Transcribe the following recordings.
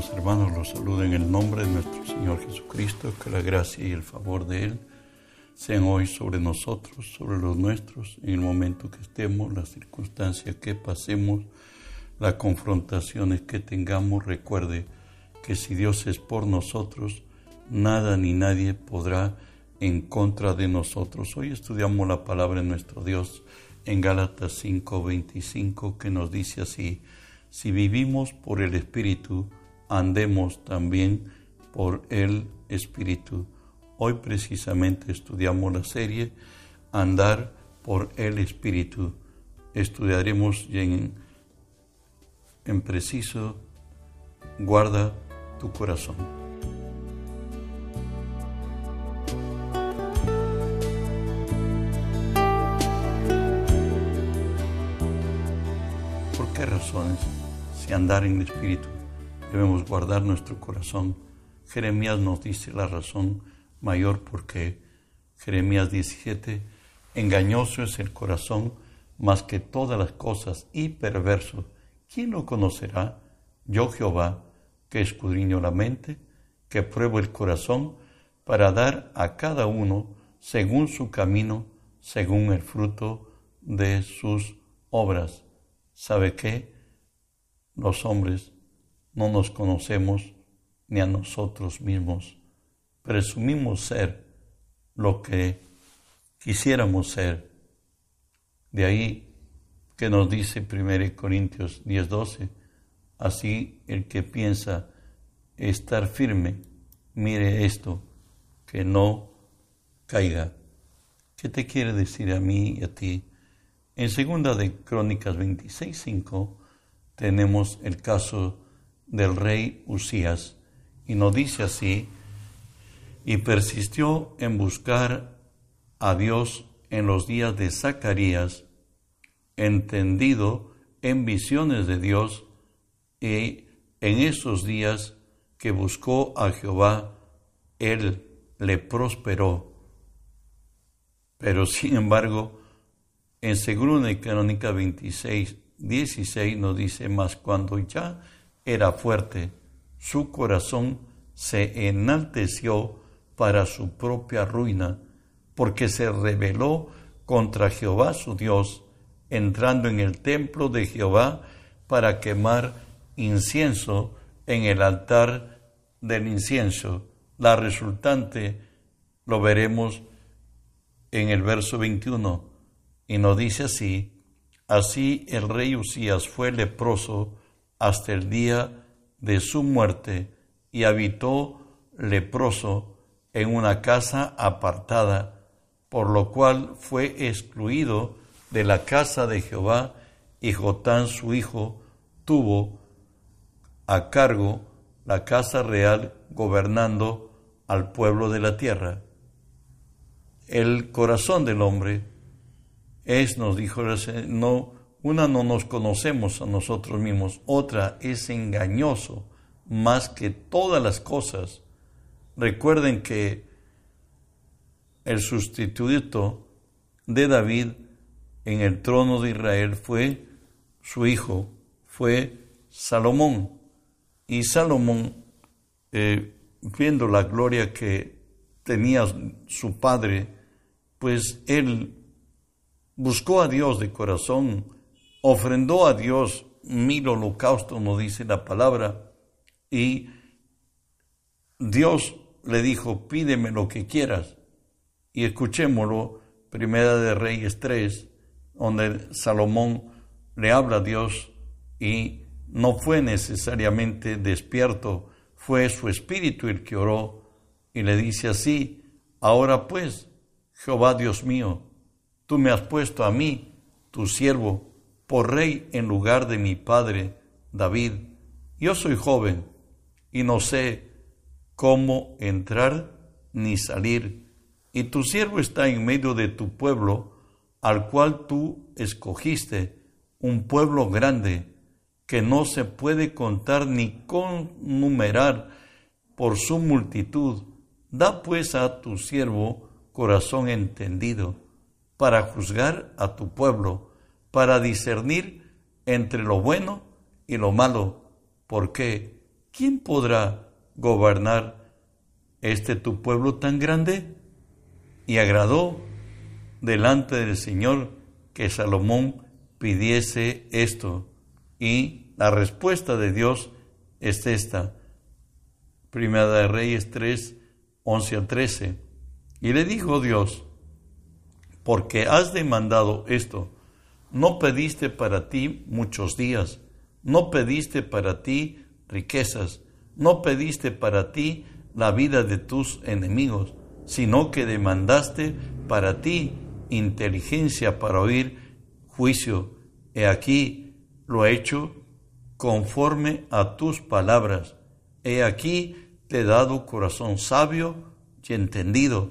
Amados hermanos, los saludo en el nombre de nuestro Señor Jesucristo, que la gracia y el favor de Él sean hoy sobre nosotros, sobre los nuestros, en el momento que estemos, las circunstancias que pasemos, las confrontaciones que tengamos. Recuerde que si Dios es por nosotros, nada ni nadie podrá en contra de nosotros. Hoy estudiamos la palabra de nuestro Dios en Gálatas 5:25 que nos dice así, si vivimos por el Espíritu, andemos también por el Espíritu. Hoy precisamente estudiamos la serie Andar por el Espíritu. Estudiaremos en, en preciso, guarda tu corazón. ¿Por qué razones? Si andar en el Espíritu, debemos guardar nuestro corazón. Jeremías nos dice la razón mayor porque Jeremías 17, engañoso es el corazón más que todas las cosas y perverso. ¿Quién lo conocerá? Yo Jehová, que escudriño la mente, que pruebo el corazón, para dar a cada uno según su camino, según el fruto de sus obras. ¿Sabe qué? Los hombres no nos conocemos ni a nosotros mismos. Presumimos ser lo que quisiéramos ser. De ahí que nos dice 1 Corintios 10:12, así el que piensa estar firme, mire esto, que no caiga. ¿Qué te quiere decir a mí y a ti? En segunda de Crónicas 26:5 tenemos el caso del rey Usías y nos dice así, y persistió en buscar a Dios en los días de Zacarías, entendido en visiones de Dios, y en esos días que buscó a Jehová, él le prosperó. Pero sin embargo, en Segunda Crónica 26, 16 nos dice, más cuando ya era fuerte, su corazón se enalteció para su propia ruina, porque se rebeló contra Jehová su Dios, entrando en el templo de Jehová para quemar incienso en el altar del incienso. La resultante lo veremos en el verso 21 y nos dice así, así el rey Usías fue leproso hasta el día de su muerte y habitó leproso en una casa apartada, por lo cual fue excluido de la casa de Jehová y Jotán su hijo tuvo a cargo la casa real gobernando al pueblo de la tierra. El corazón del hombre es, nos dijo, no, una no nos conocemos a nosotros mismos, otra es engañoso más que todas las cosas. Recuerden que el sustituto de David en el trono de Israel fue su hijo, fue Salomón. Y Salomón, eh, viendo la gloria que tenía su padre, pues él buscó a Dios de corazón, ofrendó a Dios mil holocaustos, nos dice la palabra, y Dios le dijo, pídeme lo que quieras. Y escuchémoslo, Primera de Reyes 3, donde Salomón le habla a Dios y no fue necesariamente despierto, fue su espíritu el que oró y le dice así, ahora pues, Jehová Dios mío, Tú me has puesto a mí, tu siervo, por rey en lugar de mi padre David. Yo soy joven y no sé cómo entrar ni salir, y tu siervo está en medio de tu pueblo, al cual tú escogiste, un pueblo grande, que no se puede contar ni connumerar por su multitud. Da pues a tu siervo corazón entendido para juzgar a tu pueblo, para discernir entre lo bueno y lo malo, porque ¿quién podrá gobernar este tu pueblo tan grande? Y agradó delante del Señor que Salomón pidiese esto. Y la respuesta de Dios es esta. Primera de Reyes 3, 11 a 13. Y le dijo Dios, porque has demandado esto, no pediste para ti muchos días, no pediste para ti riquezas, no pediste para ti la vida de tus enemigos, sino que demandaste para ti inteligencia para oír juicio. He aquí lo he hecho conforme a tus palabras. He aquí te he dado corazón sabio y entendido,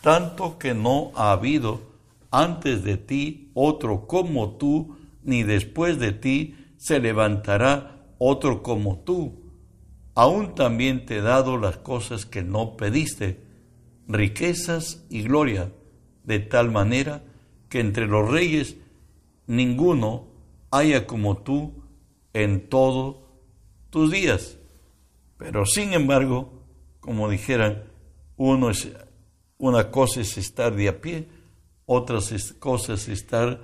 tanto que no ha habido antes de ti otro como tú, ni después de ti se levantará otro como tú. Aún también te he dado las cosas que no pediste, riquezas y gloria, de tal manera que entre los reyes ninguno haya como tú en todos tus días. Pero sin embargo, como dijeran, uno es, una cosa es estar de a pie, otras cosas estar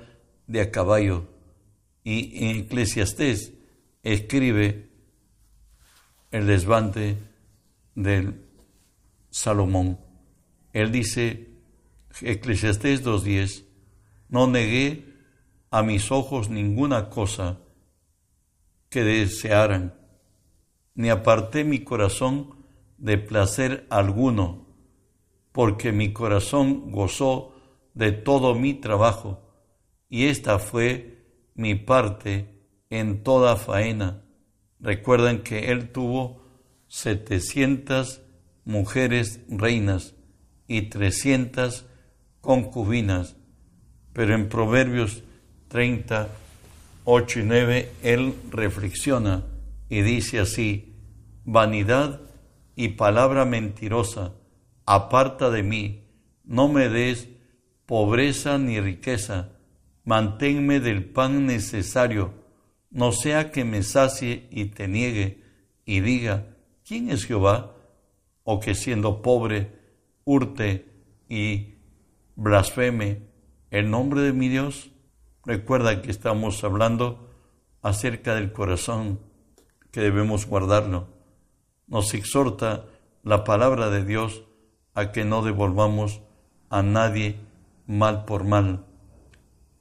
de a caballo. Y en Eclesiastés escribe el desvante del Salomón. Él dice, Eclesiastés 2.10, no negué a mis ojos ninguna cosa que desearan, ni aparté mi corazón de placer alguno, porque mi corazón gozó de todo mi trabajo, y esta fue mi parte en toda faena. Recuerden que él tuvo setecientas mujeres reinas y trescientas concubinas, pero en Proverbios 30, 8 y 9 él reflexiona y dice así, vanidad y palabra mentirosa, aparta de mí, no me des pobreza ni riqueza, manténme del pan necesario, no sea que me sacie y te niegue y diga, ¿quién es Jehová? O que siendo pobre, hurte y blasfeme el nombre de mi Dios. Recuerda que estamos hablando acerca del corazón, que debemos guardarlo. Nos exhorta la palabra de Dios a que no devolvamos a nadie mal por mal.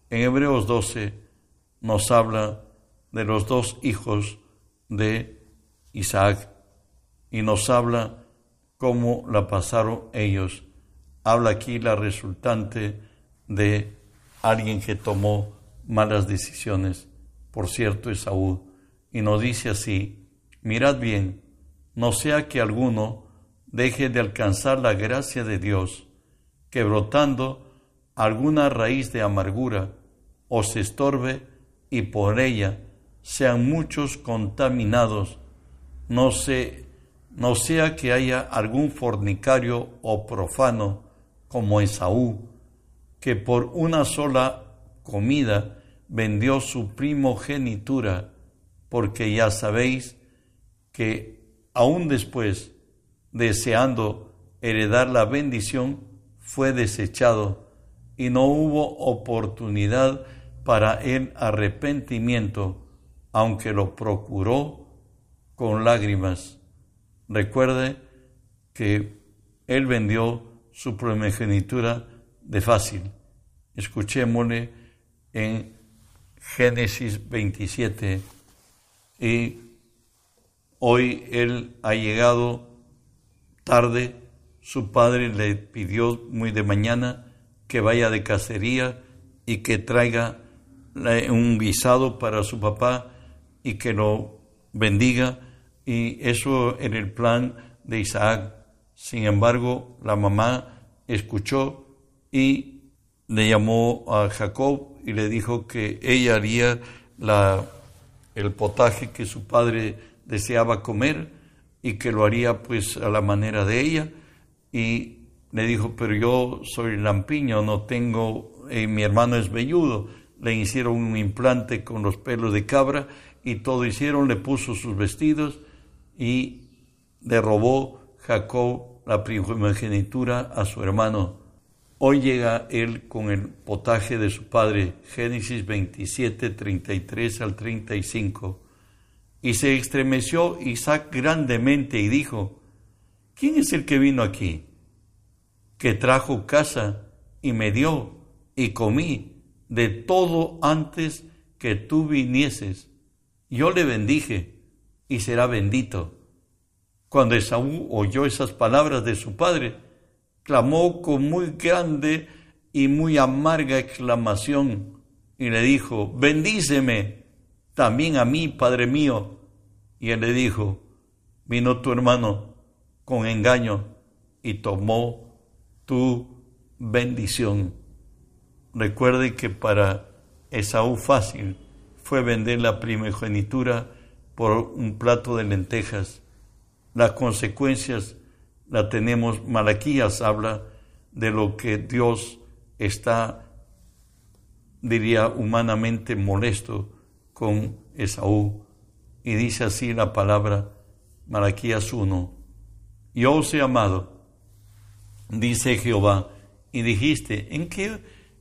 En Hebreos 12 nos habla de los dos hijos de Isaac y nos habla cómo la pasaron ellos. Habla aquí la resultante de alguien que tomó malas decisiones, por cierto Esaú, y nos dice así, mirad bien, no sea que alguno deje de alcanzar la gracia de Dios, que brotando alguna raíz de amargura os estorbe y por ella sean muchos contaminados, no, se, no sea que haya algún fornicario o profano como Esaú, que por una sola comida vendió su primogenitura, porque ya sabéis que aún después, deseando heredar la bendición, fue desechado y no hubo oportunidad para el arrepentimiento, aunque lo procuró con lágrimas. Recuerde que él vendió su primogenitura de fácil. Escuchémosle en Génesis 27 y hoy él ha llegado tarde, su padre le pidió muy de mañana que vaya de cacería y que traiga un guisado para su papá y que lo bendiga y eso en el plan de Isaac. Sin embargo, la mamá escuchó y le llamó a Jacob y le dijo que ella haría la, el potaje que su padre deseaba comer y que lo haría pues a la manera de ella y le dijo, pero yo soy lampiño, no tengo, eh, mi hermano es velludo le hicieron un implante con los pelos de cabra y todo hicieron, le puso sus vestidos y le robó Jacob la primogenitura a su hermano. Hoy llega él con el potaje de su padre, Génesis 27, 33 al 35. Y se estremeció Isaac grandemente y dijo, ¿quién es el que vino aquí? Que trajo casa y me dio y comí de todo antes que tú vinieses. Yo le bendije y será bendito. Cuando Esaú oyó esas palabras de su padre, clamó con muy grande y muy amarga exclamación y le dijo, bendíceme también a mí, Padre mío. Y él le dijo, vino tu hermano con engaño y tomó tu bendición. Recuerde que para Esaú fácil fue vender la primogenitura por un plato de lentejas. Las consecuencias la tenemos, Malaquías habla de lo que Dios está, diría, humanamente molesto con Esaú. Y dice así la palabra, Malaquías 1, yo os he amado, dice Jehová, y dijiste, ¿en qué,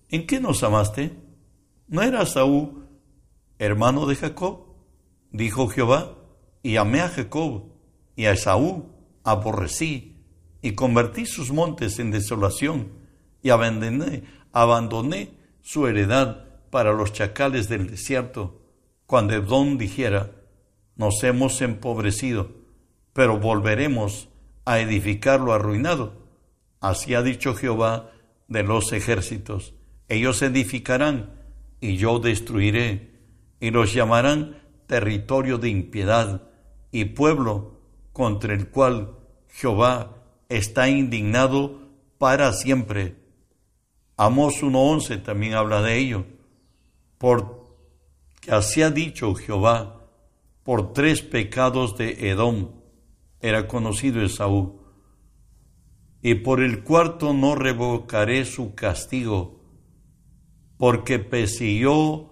¿en qué nos amaste? ¿No era Saúl hermano de Jacob? Dijo Jehová, y amé a Jacob, y a Esaú aborrecí, y convertí sus montes en desolación, y abandoné, abandoné su heredad para los chacales del desierto, cuando Edom dijera, nos hemos empobrecido, pero volveremos a edificar lo arruinado. Así ha dicho Jehová de los ejércitos. Ellos edificarán y yo destruiré, y los llamarán territorio de impiedad y pueblo contra el cual Jehová está indignado para siempre. Amos 1.11 también habla de ello. Porque así ha dicho Jehová, por tres pecados de Edom era conocido Esaú, y por el cuarto no revocaré su castigo, porque persiguió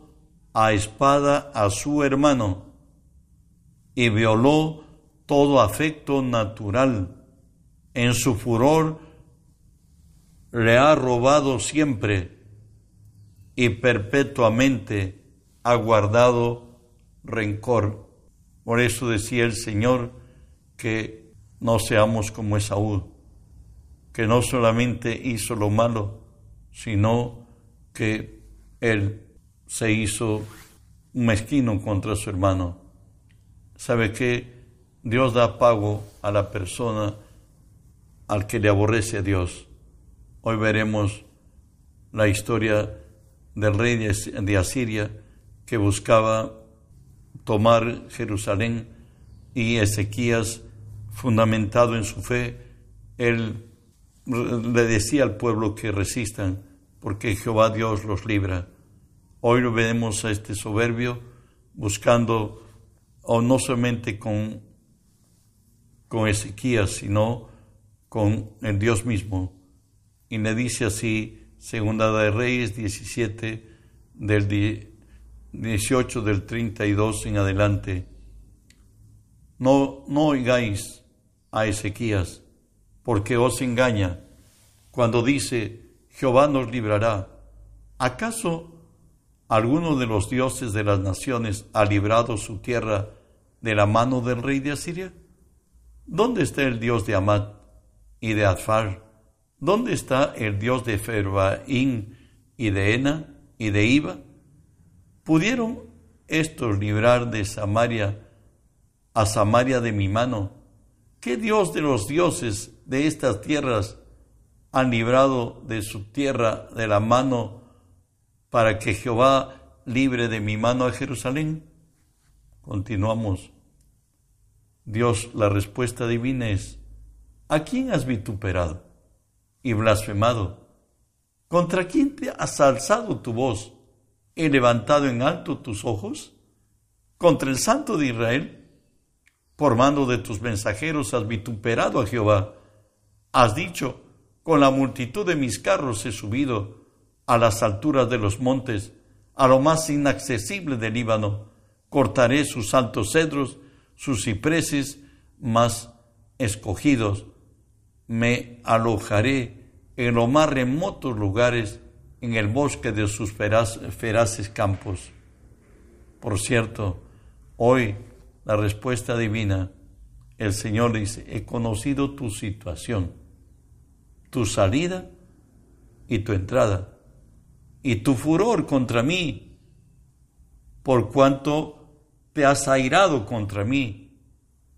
a espada a su hermano y violó todo afecto natural. En su furor le ha robado siempre y perpetuamente ha guardado rencor. Por eso decía el Señor que no seamos como Esaú, que no solamente hizo lo malo, sino que él se hizo mezquino contra su hermano. ¿Sabe que Dios da pago a la persona al que le aborrece a Dios. Hoy veremos la historia del rey de Asiria que buscaba tomar Jerusalén y Ezequías, fundamentado en su fe, él le decía al pueblo que resistan, porque Jehová Dios los libra. Hoy lo vemos a este soberbio buscando, no solamente con, con Ezequías, sino con el Dios mismo. Y le dice así, Segunda de Reyes 17, del 18 del 32 en adelante. No, no oigáis a Ezequías, porque os engaña cuando dice, Jehová nos librará. ¿Acaso ¿Alguno de los dioses de las naciones ha librado su tierra de la mano del rey de Asiria? ¿Dónde está el dios de Amat y de Adfar? ¿Dónde está el dios de Ferbaín y de Ena y de Iba? ¿Pudieron estos librar de Samaria a Samaria de mi mano? ¿Qué dios de los dioses de estas tierras han librado de su tierra de la mano para que Jehová libre de mi mano a Jerusalén? Continuamos. Dios, la respuesta divina es, ¿a quién has vituperado y blasfemado? ¿Contra quién te has alzado tu voz y levantado en alto tus ojos? ¿Contra el Santo de Israel? Por mando de tus mensajeros has vituperado a Jehová. Has dicho, con la multitud de mis carros he subido a las alturas de los montes, a lo más inaccesible del Líbano. Cortaré sus altos cedros, sus cipreses, más escogidos. Me alojaré en los más remotos lugares, en el bosque de sus feraces campos. Por cierto, hoy la respuesta divina, el Señor dice, he conocido tu situación, tu salida y tu entrada, y tu furor contra mí, por cuanto te has airado contra mí,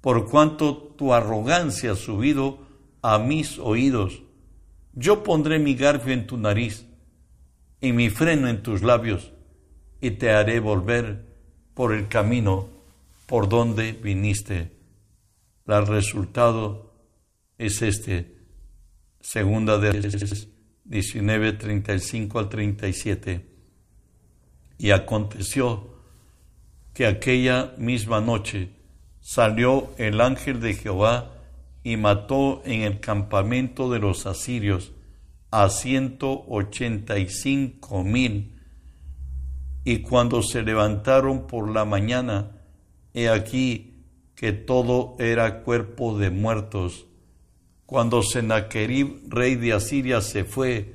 por cuanto tu arrogancia ha subido a mis oídos. Yo pondré mi garfio en tu nariz y mi freno en tus labios, y te haré volver por el camino por donde viniste. El resultado es este, segunda de 19, 35 al 37. Y aconteció que aquella misma noche salió el ángel de Jehová y mató en el campamento de los asirios a ciento ochenta y cinco mil. Y cuando se levantaron por la mañana, he aquí que todo era cuerpo de muertos. Cuando Sennacherib, rey de Asiria, se fue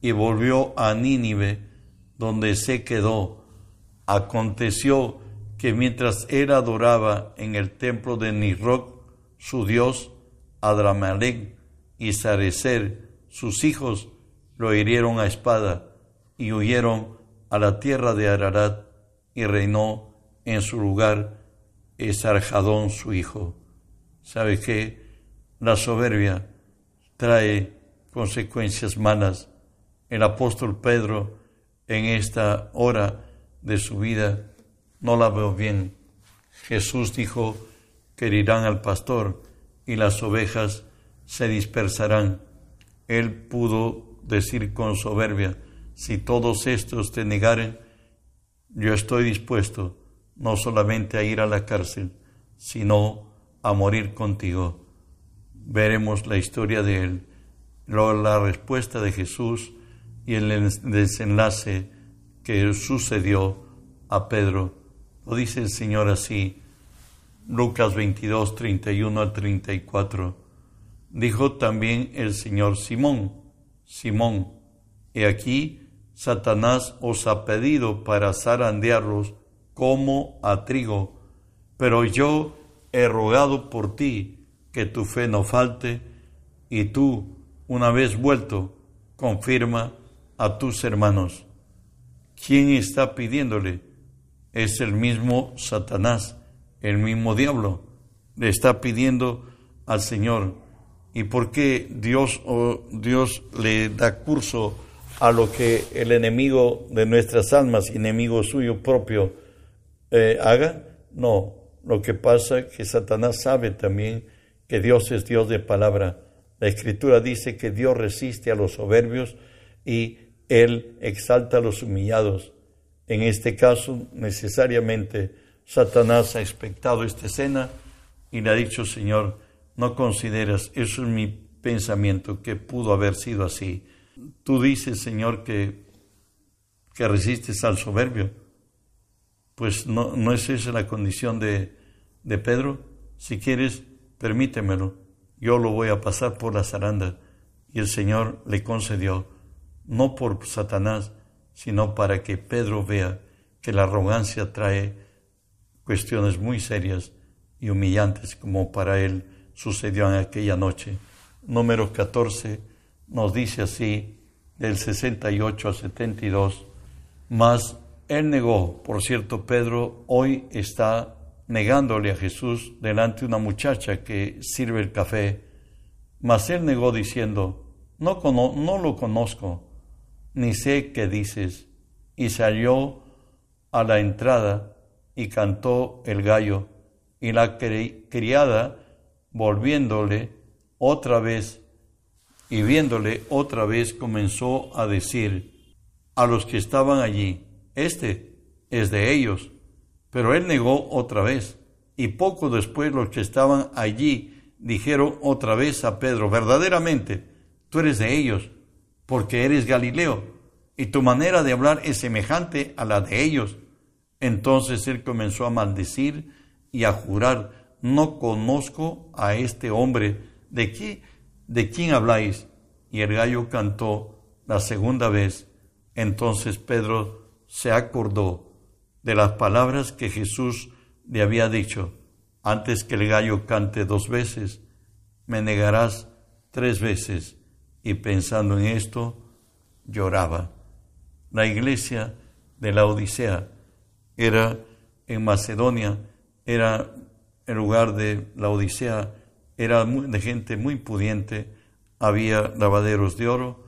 y volvió a Nínive, donde se quedó, aconteció que mientras él adoraba en el templo de Nisroch, su dios, Adramelech y Sarecer, sus hijos, lo hirieron a espada y huyeron a la tierra de Ararat y reinó en su lugar Esarjadón su hijo. ¿Sabe qué? La soberbia trae consecuencias malas. El apóstol Pedro en esta hora de su vida no la veo bien. Jesús dijo que irán al pastor y las ovejas se dispersarán. Él pudo decir con soberbia, si todos estos te negaren, yo estoy dispuesto no solamente a ir a la cárcel, sino a morir contigo veremos la historia de él, la respuesta de Jesús y el desenlace que sucedió a Pedro. Lo dice el Señor así, Lucas 22, 31 al 34. Dijo también el Señor Simón, Simón, he aquí Satanás os ha pedido para zarandearlos como a trigo, pero yo he rogado por ti que tu fe no falte y tú, una vez vuelto, confirma a tus hermanos. ¿Quién está pidiéndole? Es el mismo Satanás, el mismo diablo. Le está pidiendo al Señor. ¿Y por qué Dios, Dios le da curso a lo que el enemigo de nuestras almas, enemigo suyo propio, eh, haga? No, lo que pasa es que Satanás sabe también que Dios es Dios de palabra. La Escritura dice que Dios resiste a los soberbios y Él exalta a los humillados. En este caso, necesariamente, Satanás ha expectado esta escena y le ha dicho, Señor, no consideras, eso es mi pensamiento, que pudo haber sido así. Tú dices, Señor, que, que resistes al soberbio. Pues no, no es esa la condición de, de Pedro. Si quieres, permítemelo, yo lo voy a pasar por la zaranda. Y el Señor le concedió, no por Satanás, sino para que Pedro vea que la arrogancia trae cuestiones muy serias y humillantes como para él sucedió en aquella noche. Número 14 nos dice así, del 68 al 72, mas él negó, por cierto, Pedro hoy está negándole a Jesús delante de una muchacha que sirve el café. Mas él negó diciendo, no, no lo conozco, ni sé qué dices. Y salió a la entrada y cantó el gallo. Y la criada, volviéndole otra vez y viéndole otra vez, comenzó a decir a los que estaban allí, este es de ellos. Pero él negó otra vez. Y poco después los que estaban allí dijeron otra vez a Pedro, verdaderamente, tú eres de ellos, porque eres Galileo, y tu manera de hablar es semejante a la de ellos. Entonces él comenzó a maldecir y a jurar, no conozco a este hombre. ¿De qué? ¿De quién habláis? Y el gallo cantó la segunda vez. Entonces Pedro se acordó de las palabras que Jesús le había dicho. Antes que el gallo cante dos veces, me negarás tres veces. Y pensando en esto, lloraba. La iglesia de la Odisea era en Macedonia, era el lugar de la Odisea, era de gente muy pudiente, había lavaderos de oro,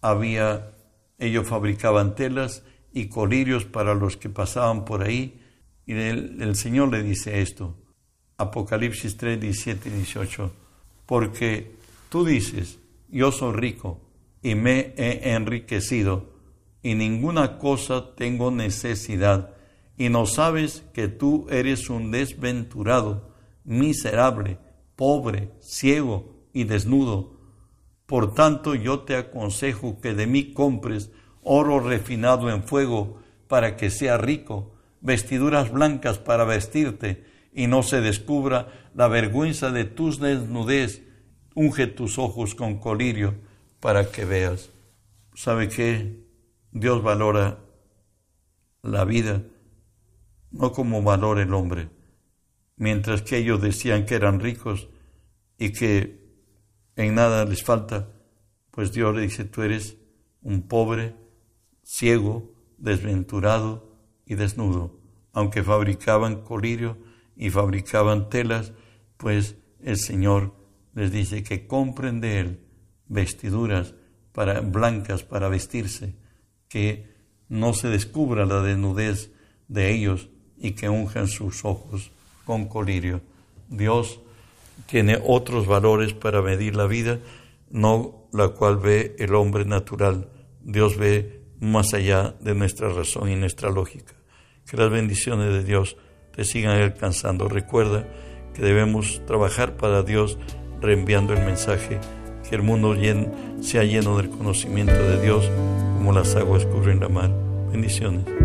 había, ellos fabricaban telas y colirios para los que pasaban por ahí, y el, el Señor le dice esto, Apocalipsis 3, 17 y 18, porque tú dices, yo soy rico y me he enriquecido, y ninguna cosa tengo necesidad, y no sabes que tú eres un desventurado, miserable, pobre, ciego y desnudo. Por tanto yo te aconsejo que de mí compres oro refinado en fuego para que sea rico, vestiduras blancas para vestirte y no se descubra la vergüenza de tus desnudez. Unge tus ojos con colirio para que veas. ¿Sabe qué? Dios valora la vida no como valor el hombre. Mientras que ellos decían que eran ricos y que en nada les falta, pues Dios le dice, tú eres un pobre, ciego, desventurado y desnudo. Aunque fabricaban colirio y fabricaban telas, pues el Señor les dice que compren de Él vestiduras para, blancas para vestirse, que no se descubra la desnudez de ellos y que unjan sus ojos con colirio. Dios tiene otros valores para medir la vida, no la cual ve el hombre natural. Dios ve más allá de nuestra razón y nuestra lógica. Que las bendiciones de Dios te sigan alcanzando. Recuerda que debemos trabajar para Dios reenviando el mensaje, que el mundo sea lleno del conocimiento de Dios como las aguas cubren la mar. Bendiciones.